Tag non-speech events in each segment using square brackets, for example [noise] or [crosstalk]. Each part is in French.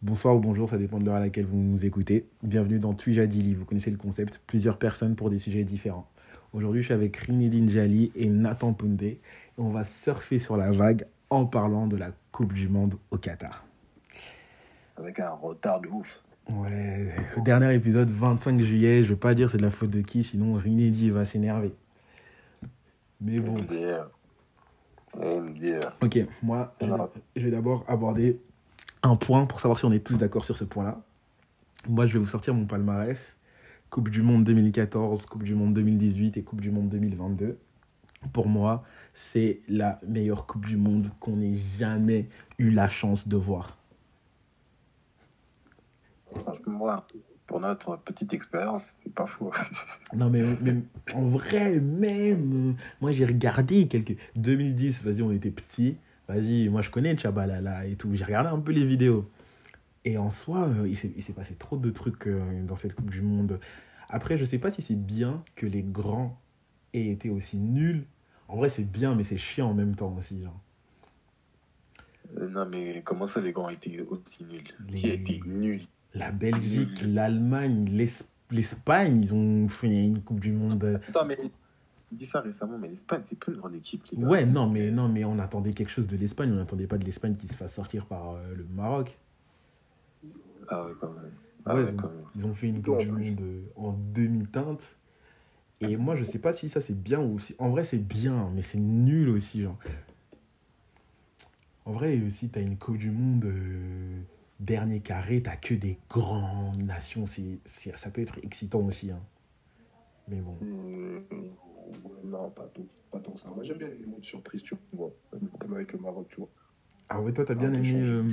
Bonsoir ou bonjour, ça dépend de l'heure à laquelle vous nous écoutez. Bienvenue dans Twijadili, vous connaissez le concept, plusieurs personnes pour des sujets différents. Aujourd'hui, je suis avec Rinedine Jali et Nathan Punde et on va surfer sur la vague en parlant de la Coupe du Monde au Qatar. Avec un retard de ouf. Ouais, le dernier épisode, 25 juillet, je veux pas dire c'est de la faute de qui, sinon Rinedi va s'énerver. Mais bon. MDR. MDR. Ok, moi, je vais d'abord aborder un point pour savoir si on est tous d'accord sur ce point-là. Moi, je vais vous sortir mon palmarès. Coupe du Monde 2014, Coupe du Monde 2018 et Coupe du Monde 2022. Pour moi, c'est la meilleure Coupe du Monde qu'on ait jamais eu la chance de voir. Moi, pour notre petite expérience, c'est pas fou. [laughs] Non, mais, mais en vrai, même, moi j'ai regardé quelques. 2010, vas-y, on était petits. Vas-y, moi je connais Chabalala et tout. J'ai regardé un peu les vidéos. Et en soi, euh, il s'est passé trop de trucs euh, dans cette Coupe du Monde. Après, je sais pas si c'est bien que les grands aient été aussi nuls. En vrai, c'est bien, mais c'est chiant en même temps aussi. Genre. Euh, non, mais comment ça, les grands étaient aussi nuls? Les- Qui a été nul? La Belgique, l'Allemagne, l'Es- l'Espagne, ils ont fait une Coupe du Monde. Attends, mais dit ça récemment, mais l'Espagne, c'est pas une grande équipe, les gars. Ouais, non, mais, non, mais on attendait quelque chose de l'Espagne. On n'attendait pas de l'Espagne qui se fasse sortir par euh, le Maroc. Ah ouais, quand même. Ah Ouais, quand même. Ils ont fait une Coupe du plus. Monde euh, en demi-teinte. Et moi, je sais pas si ça c'est bien ou si. En vrai, c'est bien, mais c'est nul aussi. Genre. En vrai, si t'as une Coupe du Monde euh, dernier carré, t'as que des grandes nations. c'est c'est- ça peut être excitant aussi. hein. Mais bon. Ouais, non, pas tout, pas tant que ça. Moi, j'aime bien les mots de surprise, tu vois, comme, avec le Maroc, tu vois. Ah ouais, toi, t'as bien peu aimé euh,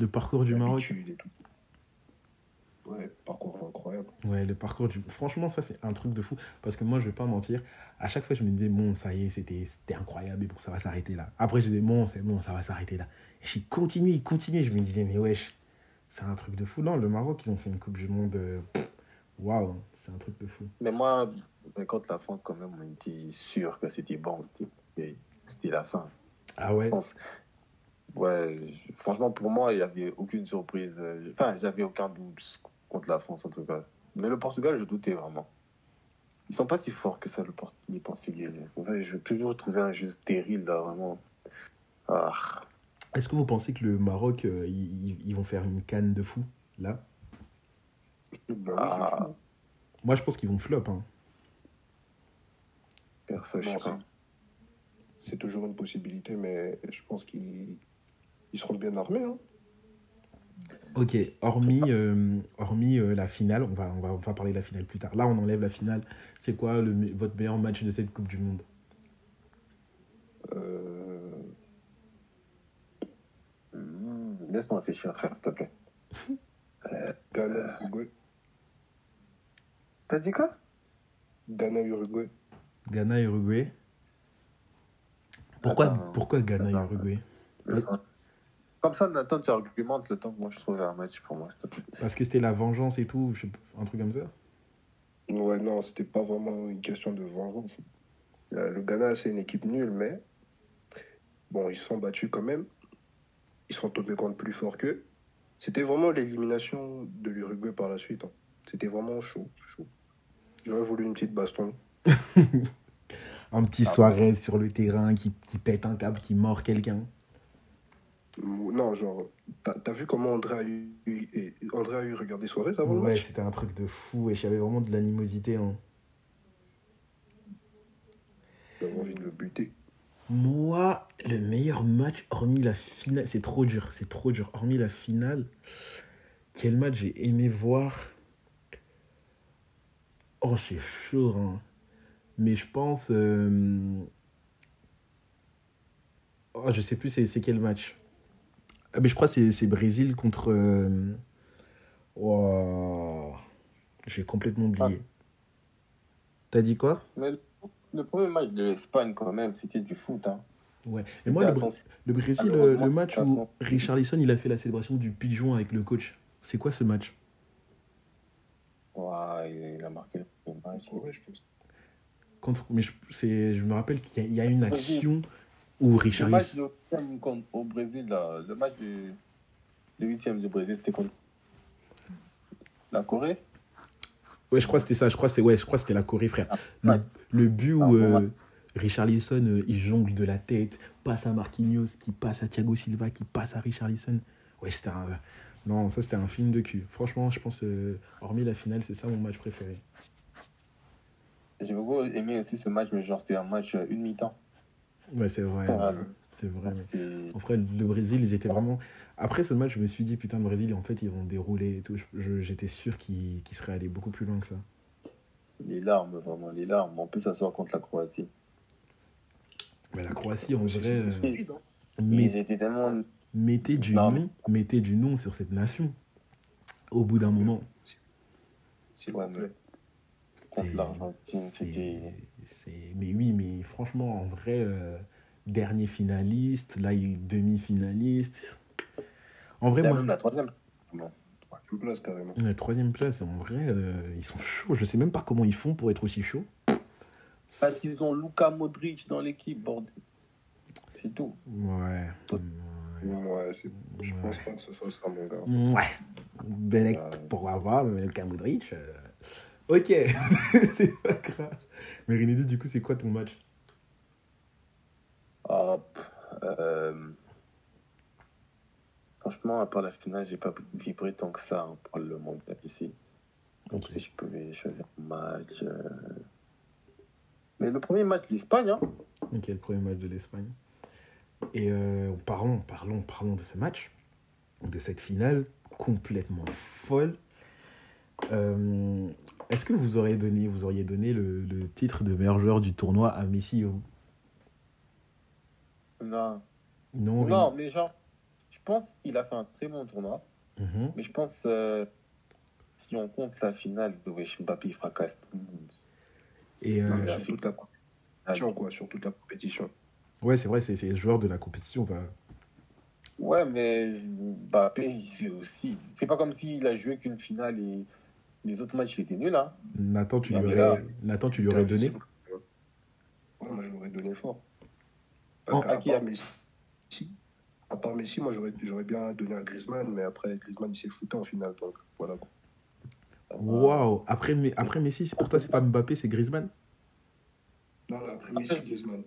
le parcours du Maroc? Et tout. Ouais, parcours incroyable. Ouais, le parcours du. Franchement, ça, c'est un truc de fou. Parce que moi, je vais pas mentir. À chaque fois, je me disais, bon, ça y est, c'était c'était incroyable. Et bon, ça va s'arrêter là. Après, je disais, bon, c'est bon, ça va s'arrêter là. Et j'ai continué, continué. Je me disais, mais wesh, c'est un truc de fou. Non, le Maroc, ils ont fait une Coupe du Monde. euh, pff, Waouh, c'est un truc de fou. Mais moi, contre la France, quand même, on était sûr que c'était bon. C'était la fin. Ah ouais? Ouais, franchement, pour moi, il n'y avait aucune surprise. Enfin, j'avais aucun doute contre la France, en tout cas. Mais le Portugal, je doutais vraiment. Ils sont pas si forts que ça, le Port- les Portugais. Ouais, je vais toujours trouver un jeu stérile, là, vraiment. Ah. Est-ce que vous pensez que le Maroc, euh, ils vont faire une canne de fou, là? Bah Ah. Moi, je pense qu'ils vont flop. Hein. Perso, je sais Non, pas. C'est toujours une possibilité, mais je pense qu'ils ils seront bien armés. Hein. Ok, hormis, euh, hormis euh, la finale, on va, on, va, on va parler de la finale plus tard. Là, on enlève la finale. C'est quoi le, votre meilleur match de cette Coupe du Monde? Euh, Hmm, Laisse-moi réfléchir, frère, s'il te plaît. T'as dit quoi? Ghana, Uruguay. Ghana, Uruguay. Pourquoi, Attends, pourquoi Ghana, attends. Uruguay? Laisse-moi- Comme ça, Nathan, tu argumentes le temps que moi je trouve un match pour moi, s'il te plaît. Parce que c'était la vengeance et tout, un truc comme ça? Ouais, non, c'était pas vraiment une question de vengeance. Le Ghana, c'est une équipe nulle, mais bon, ils se sont battus quand même. Ils se sont tombés contre plus fort qu'eux. C'était vraiment l'élimination de l'Uruguay par la suite. hein. C'était vraiment chaud, chaud. J'aurais voulu une petite baston. [laughs] Un petit Ah. soirée sur le terrain qui, qui pète un câble, qui mord quelqu'un. Non, genre, t'as vu comment André a eu, et- André a eu regardé Suarez avant Ouais, c'était un truc de fou et j'avais vraiment de l'animosité. Hein. J'avais envie de le buter. Moi, le meilleur match, hormis la finale, c'est trop dur, c'est trop dur. Hormis la finale, quel match j'ai aimé voir Oh, c'est chaud, hein. Mais je pense. euh, Oh, je sais plus c'est c'est quel match. Ah, mais je crois que c'est- c'est Brésil contre. euh, oh, J'ai complètement oublié. T'as dit quoi? Mais le, le premier match de l'Espagne, quand même, c'était du foot. Hein. Ouais. Mais moi, le, C'était à Br- sens- le Brésil, Ah, le, match où ça. Richarlison il a fait la célébration du pigeon avec le coach, c'est quoi ce match? Ouais, il a marqué le match. Ouais, je pense. contre, mais je, je me rappelle qu'il y a, il y a une action où Le Richard match de- au Brésil, là, le match de. Le huitième du Brésil, c'était contre la Corée? Ouais, je crois que c'était ça. Je crois que c'est ouais, je crois que c'était la Corée, frère. Le, Ouais. le but Ah, où euh, ouais. Richarlison, euh, il jongle de la tête, passe à Marquinhos, qui passe à Thiago Silva, qui passe à Richarlison. Ouais, c'était un... Non, ça, c'était un film de cul. Franchement, je pense, euh, hormis la finale, c'est ça mon match préféré. J'ai beaucoup aimé aussi ce match, mais genre, c'était un match euh, une mi-temps. Ouais, c'est vrai. Ah, C'est vrai. mais- En vrai, le Brésil, ils étaient vraiment. Après ce match, je me suis dit, putain, le Brésil, en fait, ils vont dérouler et tout. J'étais sûr qu'ils qu'ils seraient allés beaucoup plus loin que ça. Les larmes, vraiment, les larmes. En plus, ça sort contre la Croatie. Mais la Croatie, en vrai, euh, Ils étaient tellement. Mettez du Non, nom, mettez du nom sur cette nation. Au bout d'un moment, S'il Ouais, mais- C'est- l'Argentine, c'est- c'était. c'est- Mais oui, mais franchement, en vrai, euh, dernier finaliste, là, il est demi-finaliste. En vrai, Il y a moi, même la troisième. Troisième place, carrément. la troisième place, en vrai, euh, ils sont chauds. Je sais même pas comment ils font pour être aussi chauds. Parce qu'ils ont Luka Modric dans l'équipe, bordel. C'est tout. Ouais. Toi- Ouais. Ouais, je pense pas que ce soit ça, mon gars. Ouais. Belek Ouais. pour avoir, mais le Modric. euh, Ok, [laughs] c'est pas grave. Mais Rinaldi, du coup, c'est quoi ton match? Hop. euh, Franchement, à part la finale, j'ai pas vibré tant que ça hein, pour le monde ici. Donc, si je pouvais choisir un match. euh, Mais le premier match, l'Espagne, hein. Ok, le premier match de l'Espagne. Et euh, parlons, parlons, parlons de ce match, de cette finale complètement folle. Euh, Est-ce que vous auriez donné, vous auriez donné le, le titre de meilleur joueur du tournoi à Messi ou Non. Non. Non, mais genre, je pense qu'il a fait un très bon tournoi. Mhm. Mais je pense, euh, si on compte la finale de Wesh Mbappé, il fracasse tout le monde. Et euh, Non, mais la sur toute la compétition, quoi? Sur toute la compétition? Ouais, c'est vrai, c'est c'est le joueur de la compétition. bah. Ouais, mais Mbappé, sait aussi. C'est pas comme s'il a joué qu'une finale et les autres matchs, il était nul, hein. Nathan, tu lui aurais, là- Nathan, tu lui aurais donné Ouais, moi, je l'aurais donné fort. Oh. Parce qu'à À qui, part à- Messi, à part Messi, moi, j'aurais j'aurais bien donné à Griezmann, mais après, Griezmann, il s'est foutu en finale. Donc, voilà. Waouh Après, mais, après Messi, c'est- pour toi, c'est pas Mbappé, c'est Griezmann? Non, non, après Messi, Griezmann.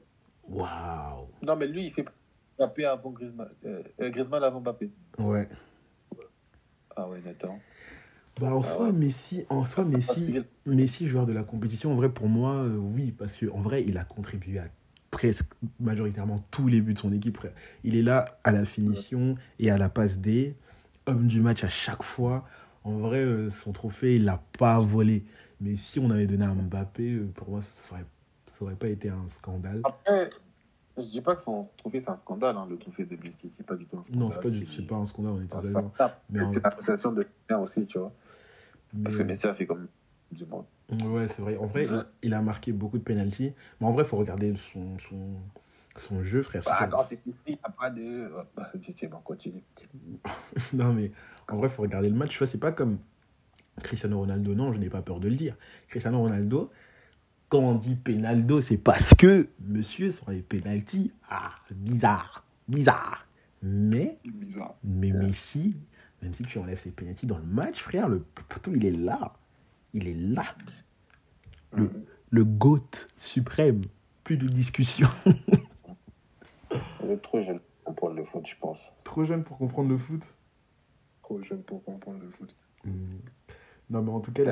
Waouh Non, mais lui, il fait Mbappé avant Griezmann. Euh, euh, Griezmann avant Mbappé. Ouais. Ah ouais, attends. Bah, en Ah soi, ouais. Messi, en soi, Messi, Messi, joueur de la compétition, en vrai, pour moi, euh, oui, parce qu'en vrai, il a contribué à presque majoritairement tous les buts de son équipe. Il est là à la finition et à la passe D, homme du match à chaque fois. En vrai, euh, son trophée, il l'a pas volé. Mais si on avait donné à Mbappé, pour moi, ça aurait, ça aurait pas été un scandale. Après, je dis pas que son trophée, c'est un scandale, hein, le trophée de Messi. C'est pas du tout un scandale. Non, c'est pas, du- c'est pas un scandale, on est tous d'accord. Mais en- C'est l'appréciation de quelqu'un aussi, tu vois. Parce que Messi a fait comme du monde. Ouais, c'est vrai. En vrai, Ouais. il, a marqué beaucoup de pénalties. Mais en vrai, il faut regarder son, son, son jeu, frère. Bah, quand c'est Messi, il n'y a pas de. Bah, [laughs] c'est c'est bon, continue. [laughs] Non, mais en vrai, il faut regarder le match. Tu vois, c'est pas comme Cristiano Ronaldo. Non, je n'ai pas peur de le dire. Cristiano Ronaldo, quand on dit pénaldo, c'est parce que, monsieur, sur les pénalties, ah, bizarre, bizarre. Mais, Bizarre. mais Messi, même si tu enlèves ses pénalties dans le match, frère, le poteau, il est là. Il est là. Le, le GOAT suprême. Plus de discussion. [laughs] Il est trop jeune pour comprendre le foot, je pense. Trop jeune pour comprendre le foot? Trop jeune pour comprendre le foot. Hmm. Non, mais en tout cas,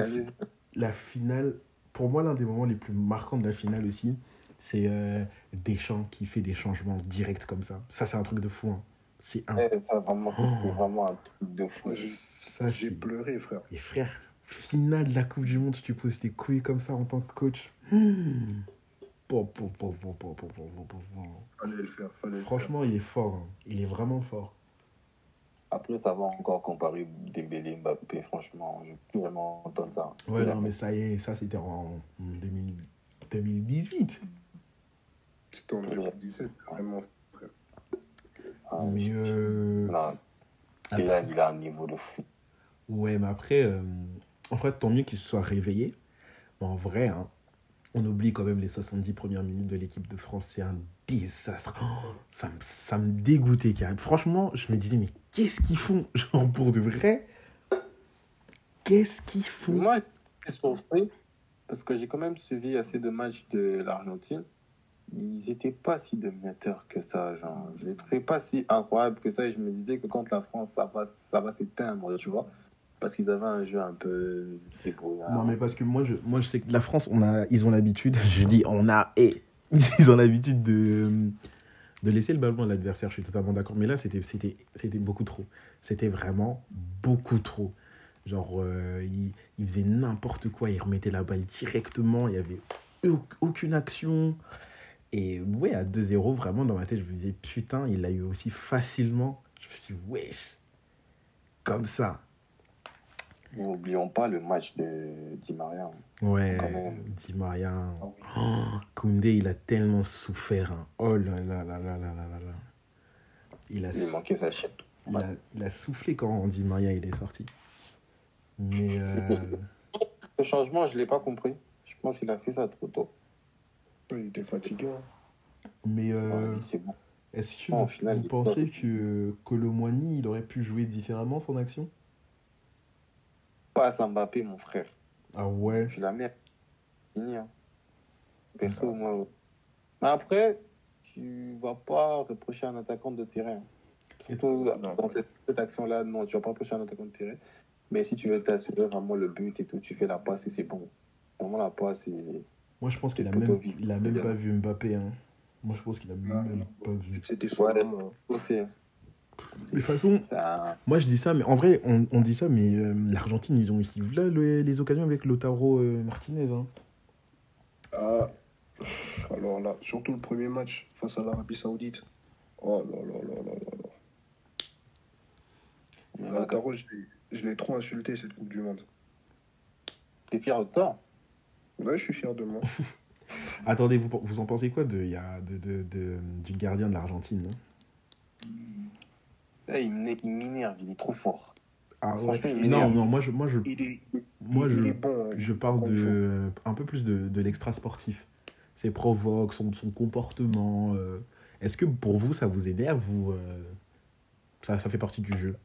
la finale, pour moi, l'un des moments les plus marquants de la finale aussi, c'est euh, Deschamps qui fait des changements directs comme ça. Ça, c'est un truc de fou. Hein. C'est un... Ça, vraiment, oh. vraiment un truc de fou. J'ai pleuré, frère. Et frère, finale de la Coupe du Monde, tu poses tes couilles comme ça en tant que coach. Fallait le faire, Franchement, le faire. il est fort. Hein. Il est vraiment fort. Après, ça va encore comparer Dembélé Mbappé, franchement, je plus vraiment entendre ça. Ouais, non, mais ça y est, ça c'était en 2000 2018. faire. C'était en 2017, vraiment. Ah, Mais euh, Non, après- il, a, il a un niveau de fou. Ouais, mais après, euh, en fait, tant mieux qu'il se soit réveillé. Mais en vrai, hein, On oublie quand même les 70 premières minutes de l'équipe de France. C'est un désastre. Oh, ça, me, ça me dégoûtait, Karim. Franchement, je me disais, mais qu'est-ce qu'ils font? [laughs] Genre, pour de vrai Qu'est-ce qu'ils font? Moi, surpris parce que j'ai quand même suivi assez de matchs de l'Argentine. Ils n'étaient pas si dominateurs que ça. Genre, je trouvais pas si incroyables que ça. Et je me disais que contre la France, ça va, ça va s'éteindre, tu vois. Parce qu'ils avaient un jeu un peu débrouillard. Non, mais parce que moi je, moi, je sais que la France, on a, ils ont l'habitude, [laughs] je dis on a, et [laughs] ils ont l'habitude de, de laisser le ballon à l'adversaire. Je suis totalement d'accord. Mais là, c'était, beaucoup trop. C'était vraiment beaucoup trop. Genre, euh, ils, faisaient n'importe quoi. Ils remettaient la balle directement. Il n'y avait au- aucune action. Et ouais, à 2-0, vraiment, dans ma tête, je me disais, putain, il l'a eu aussi facilement. Je me suis dit, wesh, comme ça. N'oublions pas le match de Di Maria. Hein. Ouais, Di Maria. Hein. Ah oh, Koundé, il a tellement souffert. Hein. Oh là là là là là là là Il a, il manqué sa chip. Il, a, soufflé quand Di Maria il est sorti. Mais. Euh, [laughs] le changement, je ne l'ai pas compris. Je pense qu'il a fait ça trop tôt. Il était fatigué. Mais. Euh... C'est bon. Est-ce que vous, pensez que Colomwani, il aurait pu jouer différemment son action? Pas à Mbappé, mon frère. Ah ouais? Je suis la merde. Fini. Hein. Perso, moi. Mais après, tu vas pas reprocher à un attaquant de tirer. hein. Surtout Non. dans cette, cette action-là, non, tu vas pas reprocher à un attaquant de tirer. Mais si tu veux t'assurer vraiment le but et tout, tu fais la passe et c'est bon. Vraiment, la passe, c'est. Moi je pense qu'il a même, il a même pas vu Mbappé. Hein. Moi je pense qu'il a Ah, même pas vu. C'était son Ouais. moment. De toute façon, Moi, je dis ça, mais en vrai, on, on dit ça, mais euh, l'Argentine, ils ont aussi là le- les occasions avec Lotaro euh, Martinez. hein. Ah, alors là, surtout le premier match face à l'Arabie Saoudite. Oh là là là là là là. Lautaro, je l'ai- je l'ai trop insulté cette Coupe du Monde. T'es fier de toi? Ouais, je suis fier de moi. [laughs] Attendez, vous, vous en pensez quoi de, il y a, de, de- de- du gardien de l'Argentine hein? Il m'énerve, il m'énerve, il est trop fort. ah, ouais. Non, non, moi, je, moi, je, est, moi, je, bon. hein. je parle de, un peu plus de, de l'extra sportif. Ses provoques, son, son comportement. euh, Est-ce que pour vous, ça vous énerve ou euh, ça, ça fait partie du jeu?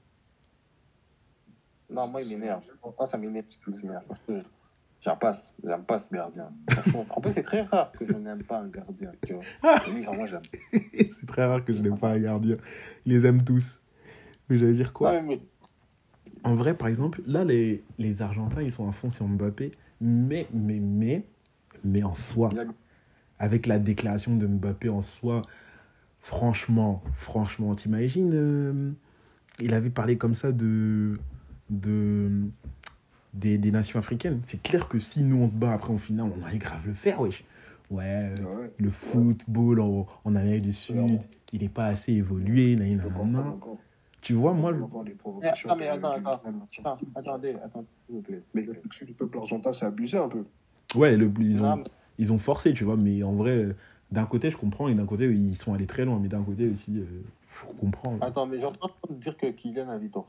Non, moi, il m'énerve. Moi, ça m'énerve. Parce que j'aime pas, ce- j'aime pas ce gardien. En plus, c'est très rare que je n'aime pas un gardien. Tu vois. [laughs] Et lui, vraiment, j'aime. C'est très rare que je n'aime pas un gardien. Ils les aiment tous. Mais j'allais dire quoi Ouais, mais En vrai, par exemple, là, les, les Argentins, ils sont à fond sur Mbappé. Mais, mais, mais, mais en soi, avec la déclaration de Mbappé en soi, franchement, franchement, t'imagines, euh, il avait parlé comme ça de, de des, des nations africaines. C'est clair que si nous on te bat après en finale, on allait grave le faire, wesh. Ouais, euh, ouais. le football en, en Amérique du Sud, il n'est pas assez évolué, nan, nan. Tu vois, moi, Je les Eh, provocations mais attends, attends. Attends, attendez, attendez, s'il vous plaît. Mais l'action du peuple argentin, c'est abusé un peu. ouais, le, ils, Non, ont, mais- ils ont forcé, tu vois, mais en vrai, d'un côté, je comprends, et d'un côté, ils sont allés très loin, mais d'un côté aussi, euh, je comprends. Attends, mais j'entends dire que Kylian a tort.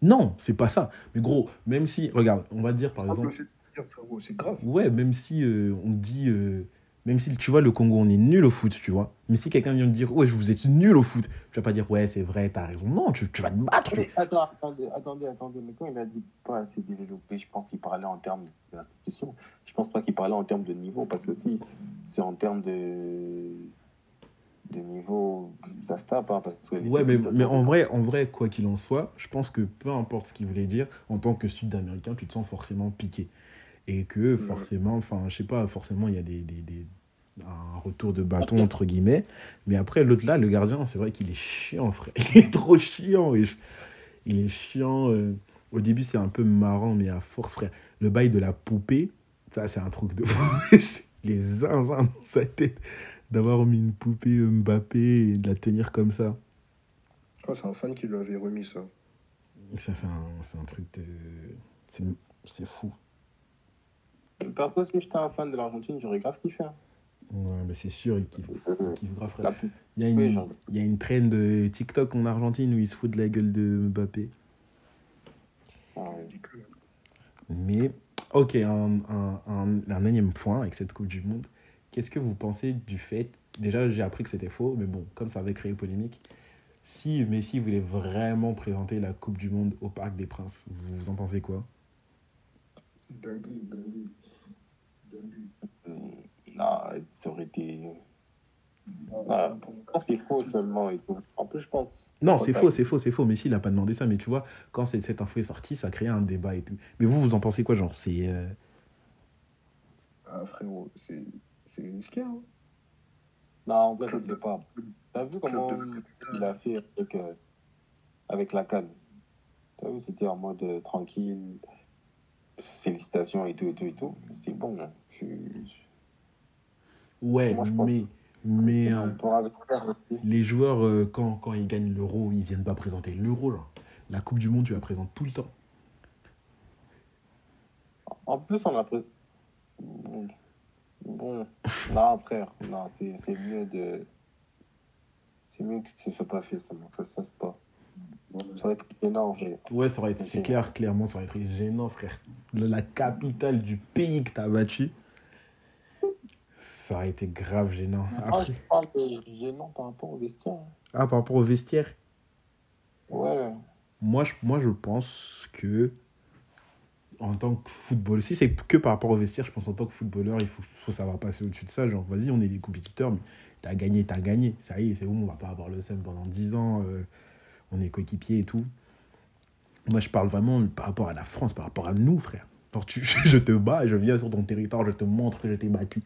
Non, c'est pas ça. Mais gros, même si, regarde, on va dire par exemple, fait de dire, frérot, C'est grave. ouais, même si euh, on dit, euh, même si tu vois, le Congo, on est nul au foot, tu vois. Mais si quelqu'un vient te dire, ouais, je vous êtes nul au foot, tu vas pas dire, ouais, c'est vrai, t'as raison. Non, tu, tu vas te battre. Mais attends, attendez, attendez, attendez, mais quand il a dit pas assez développé, je pense qu'il parlait en termes d'institution. Je pense pas qu'il parlait en termes de niveau, parce que si c'est en termes de, de niveau, ça se tape, hein, parce que Ouais, mais, mais en vrai, en vrai, quoi qu'il en soit, je pense que peu importe ce qu'il voulait dire, en tant que Sud-Américain, tu te sens forcément piqué. Et que forcément, enfin, je sais pas, forcément, il y a des, des, des- un retour de bâton, entre guillemets. Mais après, l'autre là, le gardien, c'est vrai qu'il est chiant, frère. [laughs] Il est trop chiant, wesh. Il est chiant. euh, Au début, c'est un peu marrant, mais à force, frère. Le bail de la poupée, ça, c'est un truc de fou. [laughs] Les zinzins dans sa tête d'avoir mis une poupée Mbappé et de la tenir comme ça. Que c'est un fan qui lui avait remis ça. Ça, c'est un, c'est un truc de. C'est, c'est fou. Perso, si j'étais un fan de l'Argentine, j'aurais grave kiffé. hein. Ouais, mais c'est sûr, il kiffe, il kiffe grave, frère. Il y, a une, il y a une trend de TikTok en Argentine où ils se foutent de la gueule de Mbappé. ouais. Ridicule. Mais Ok, un, un, un, un énième point avec cette Coupe du Monde. Qu'est-ce que vous pensez du fait Déjà, j'ai appris que c'était faux, mais bon, comme ça avait créé polémique, si Messi voulait vraiment présenter la Coupe du Monde au Parc des Princes, vous en pensez quoi? Non, ça aurait été. Ah, c'est Je pense qu'il faut seulement et tout. En plus, je pense. Non, c'est faux, c'est faux, c'est faux. Messi, il n'a pas demandé ça, mais tu vois, quand cette info est sortie, ça a créé un débat et tout. Mais vous, vous en pensez quoi, genre C'est. euh, Ah, frérot, c'est c'est risqué. Hein. Non, en vrai, je Club sais de- pas. T'as vu comment de il a fait avec, euh, avec la canne? T'as vu, c'était en mode euh, tranquille, félicitations et tout et tout et tout. C'est bon. hein. Ouais, Moi, je pense- mais. Mais. euh, les joueurs, euh, quand, quand ils gagnent l'euro, ils viennent pas présenter l'euro. La Coupe du Monde, tu la présentes tout le temps. En plus, on a pris. Bon, non, frère, non, c'est mieux de. C'est mieux que ce soit pas fait, ça, que ça se fasse pas. Ça aurait été énorme. j'ai- Ouais, ça aurait été, c'est clair, clairement, ça aurait été gênant, frère. La, la capitale du pays que t'as battu, ça aurait été grave gênant. Moi, Après, je parle de gênant par rapport au vestiaire. ah, par rapport au vestiaire, Ouais. moi je, moi, je pense que, en tant que footballeur, si c'est que par rapport au vestiaire, je pense en tant que footballeur, il faut, faut savoir passer au-dessus de ça. Genre, vas-y, on est des compétiteurs, mais t'as gagné, t'as gagné. Ça y est, c'est bon, on va pas avoir le seum pendant 10 ans. euh, on est coéquipiers et tout. Moi, je parle vraiment par rapport à la France, par rapport à nous, frère. Genre, tu, [laughs] je te bats, je viens sur ton territoire, je te montre que je t'ai battu.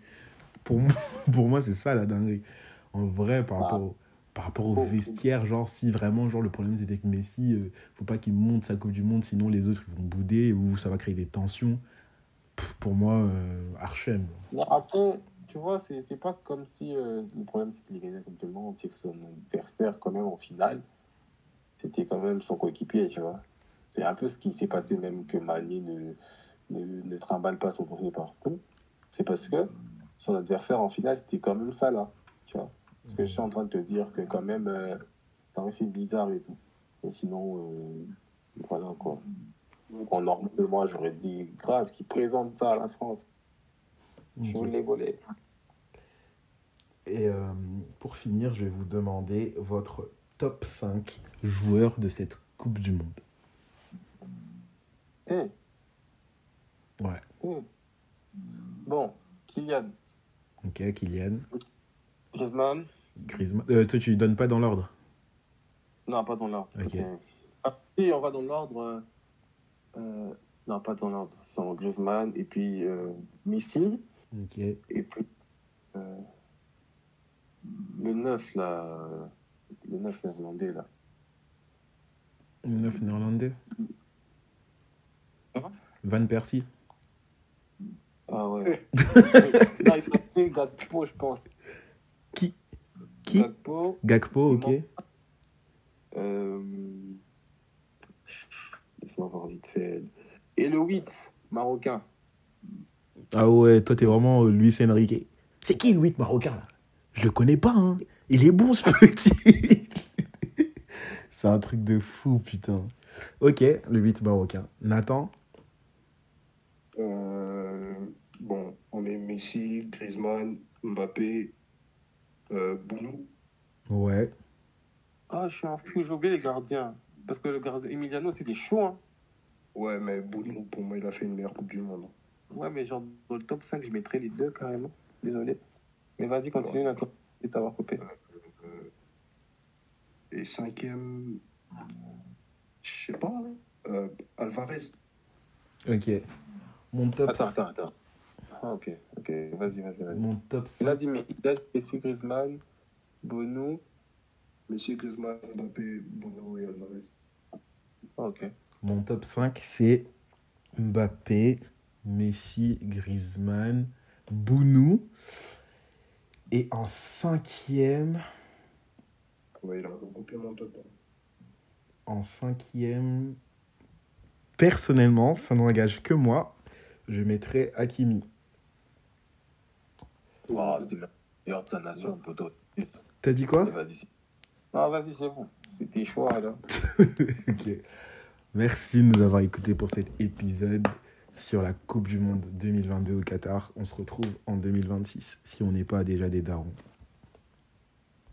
Pour moi, [laughs] pour moi c'est ça la dinguerie. En vrai, par Ah. rapport, au, par rapport au vestiaire, genre, si vraiment, genre, le problème c'était que Messi, euh, faut pas qu'il monte sa Coupe du Monde, sinon les autres vont bouder ou ça va créer des tensions. Pff, pour moi, euh, Archem. Mais après, tu vois, c'est pas comme si euh, le problème c'est qu'il gagnait comme tout le monde, c'est que son adversaire, quand même, en finale, c'était quand même son coéquipier, tu vois. C'est un peu ce qui s'est passé même que Mané ne, ne, ne trimballe pas son premier partout. C'est parce que son adversaire en finale, c'était quand même ça là, tu vois. Parce que je suis en train de te dire que quand même, euh, ça aurait fait bizarre et tout. Et sinon, euh, voilà quoi. En normal, moi, j'aurais dit grave qu'il présente ça à la France. Je l'ai volé. Et euh, pour finir, je vais vous demander votre top 5 joueurs de cette Coupe du Monde. Eh, Ouais. eh. Bon, Kylian, Ok, Kylian, Griezmann. Griezmann. Euh, toi, tu lui donnes pas dans l'ordre. Non, pas dans l'ordre. Ok. Ah, si, on va dans l'ordre. euh, euh, non, pas dans l'ordre. C'est Griezmann et puis euh, Messi. Ok. Et puis le 9 là. Le 9 néerlandais là. Le 9 néerlandais. Va Van Persie. Ah ouais. non, il s'appelait Gakpo, je pense. Qui Qui Gakpo. Gakpo, ok. Euh... Laisse-moi voir vite fait. Et le 8, marocain. Ah ouais, toi, t'es vraiment euh, Luis Enrique. C'est qui le 8 marocain, là? Je le connais pas, hein. Il est bon, ce petit. [laughs] C'est un truc de fou, putain. Ok, le 8 marocain. Nathan? Euh, on met Messi, Griezmann, Mbappé, euh, Bounou. Ouais. Ah, je suis un fou, j'ai oublié les gardiens. Parce que le gardien Emiliano, c'était chaud. Hein. Ouais, mais Bounou, pour moi, il a fait une meilleure Coupe du Monde. Ouais, mais genre, dans le top 5, je mettrais les deux carrément. Désolé. Mais vas-y, continue, Nathan. Et t'avoir coupé. Euh, et cinquième, je sais pas, hein, euh, Alvarez. Ok. Mon top, Attends, attends, attends. Ah, ok, ok. Vas-y, vas-y, vas-y. mon top Il a dit, mais il a dit Messi, Griezmann, Bono. Messi, Griezmann, Mbappé, Bounou et Alvarez. Ah, ok. Mon top 5, c'est Mbappé, Messi, Griezmann, Bounou. Et en cinquième, Ouais, il a recoupé mon top. en cinquième, personnellement, ça n'engage que moi, je mettrais Hakimi. C'était le meilleur de sa nation, poteau. T'as dit quoi? Vas-y. Non, vas-y, c'est bon. C'était choix, là. [laughs] Ok. Merci de nous avoir écoutés pour cet épisode. sur la Coupe du Monde 2022 au Qatar. On se retrouve en 2026 si on n'est pas déjà des darons.